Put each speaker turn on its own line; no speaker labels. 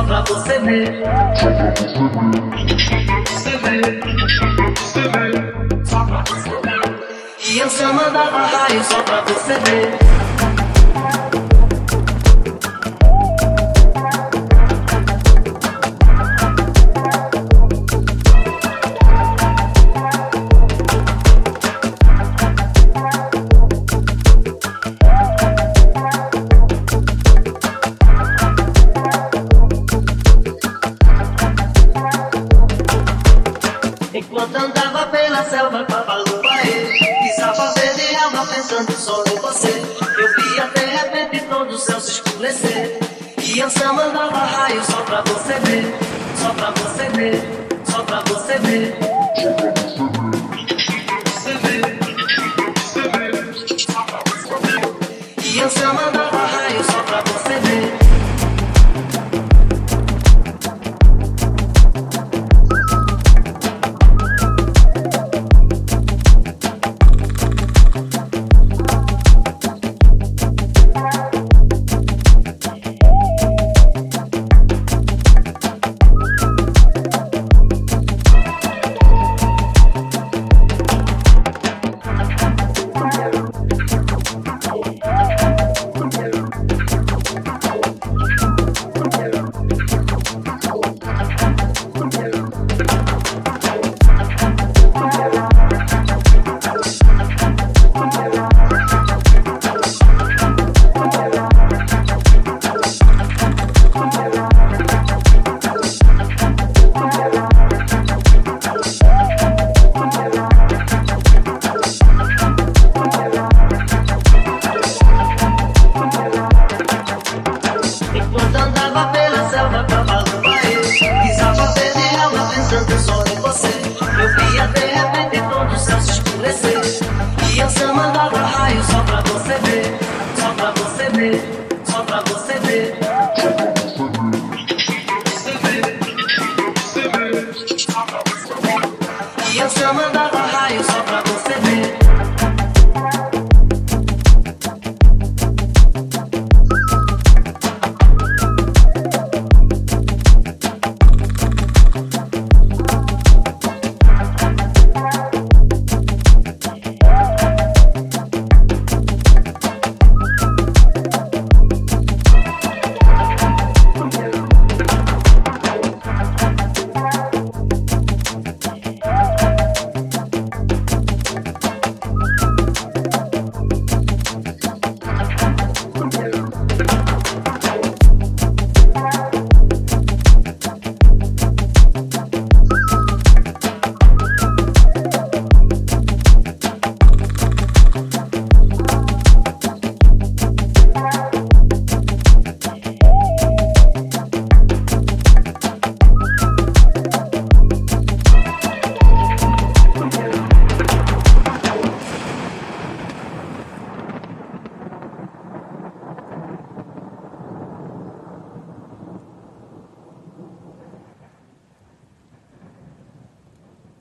pra você ver. Você ver, você ver, só pra você ver. E eu só mandava raio só pra você ver. Enquanto andava pela selva com a balubaê Pisava verde alma pensando só em você. Eu via de repente todo o céu se escurecer. E eu só mandava raio só pra você ver Só pra você ver, só pra você ver Pisava a janela pensando só em você. Eu via de repente todo o céu se escurecer. E eu samandava raio só pra você ver. Só pra você ver, só pra você ver. E eu samandava raio só pra você ver